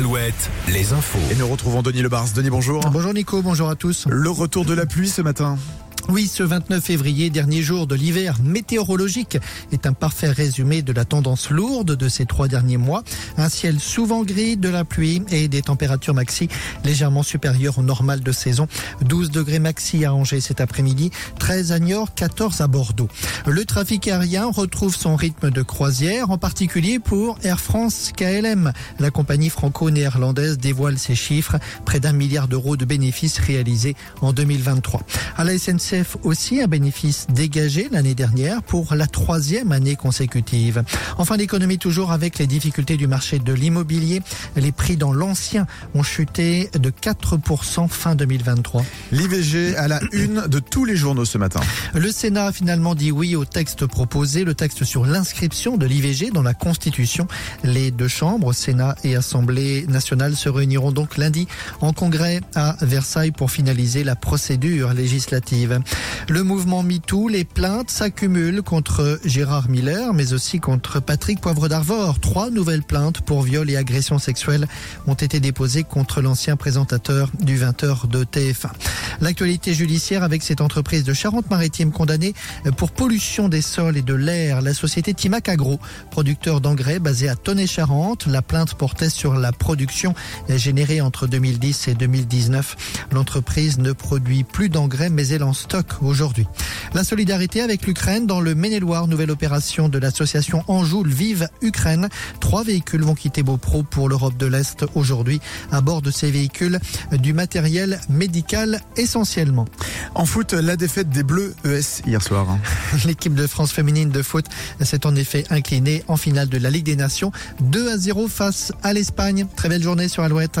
Alouette, les infos. Et nous retrouvons Denis Lebars. Denis, bonjour. Bonjour Nico, bonjour à tous. Le retour de la pluie ce matin. Oui, ce 29 février, dernier jour de l'hiver météorologique, est un parfait résumé de la tendance lourde de ces trois derniers mois. Un ciel souvent gris, de la pluie et des températures maxi légèrement supérieures au normal de saison. 12 degrés maxi à Angers cet après-midi, 13 à Niort, 14 à Bordeaux. Le trafic aérien retrouve son rythme de croisière, en particulier pour Air France KLM. La compagnie franco-néerlandaise dévoile ses chiffres, près d'un milliard d'euros de bénéfices réalisés en 2023. À la SNCF, aussi un bénéfice dégagé l'année dernière pour la troisième année consécutive. Enfin, l'économie toujours avec les difficultés du marché de l'immobilier. Les prix dans l'ancien ont chuté de 4% fin 2023. L'IVG à la une de tous les journaux ce matin. Le Sénat a finalement dit oui au texte proposé, le texte sur l'inscription de l'IVG dans la Constitution. Les deux chambres, Sénat et Assemblée nationale, se réuniront donc lundi en congrès à Versailles pour finaliser la procédure législative. Le mouvement MeToo, les plaintes s'accumulent contre Gérard Miller, mais aussi contre Patrick Poivre d'Arvor. Trois nouvelles plaintes pour viol et agression sexuelle ont été déposées contre l'ancien présentateur du 20h de TF1. L'actualité judiciaire avec cette entreprise de Charente-Maritime condamnée pour pollution des sols et de l'air. La société Timac Agro, producteur d'engrais basé à Tonnet-Charente. La plainte portait sur la production générée entre 2010 et 2019. L'entreprise ne produit plus d'engrais, mais elle en aujourd'hui. La solidarité avec l'Ukraine dans le Maine-et-Loire, nouvelle opération de l'association Anjou Vive Ukraine. Trois véhicules vont quitter Beaupro pour l'Europe de l'Est aujourd'hui. À bord de ces véhicules, du matériel médical essentiellement. En foot, la défaite des Bleus ES hier soir. L'équipe de France féminine de foot s'est en effet inclinée en finale de la Ligue des Nations 2 à 0 face à l'Espagne. Très belle journée sur Alouette.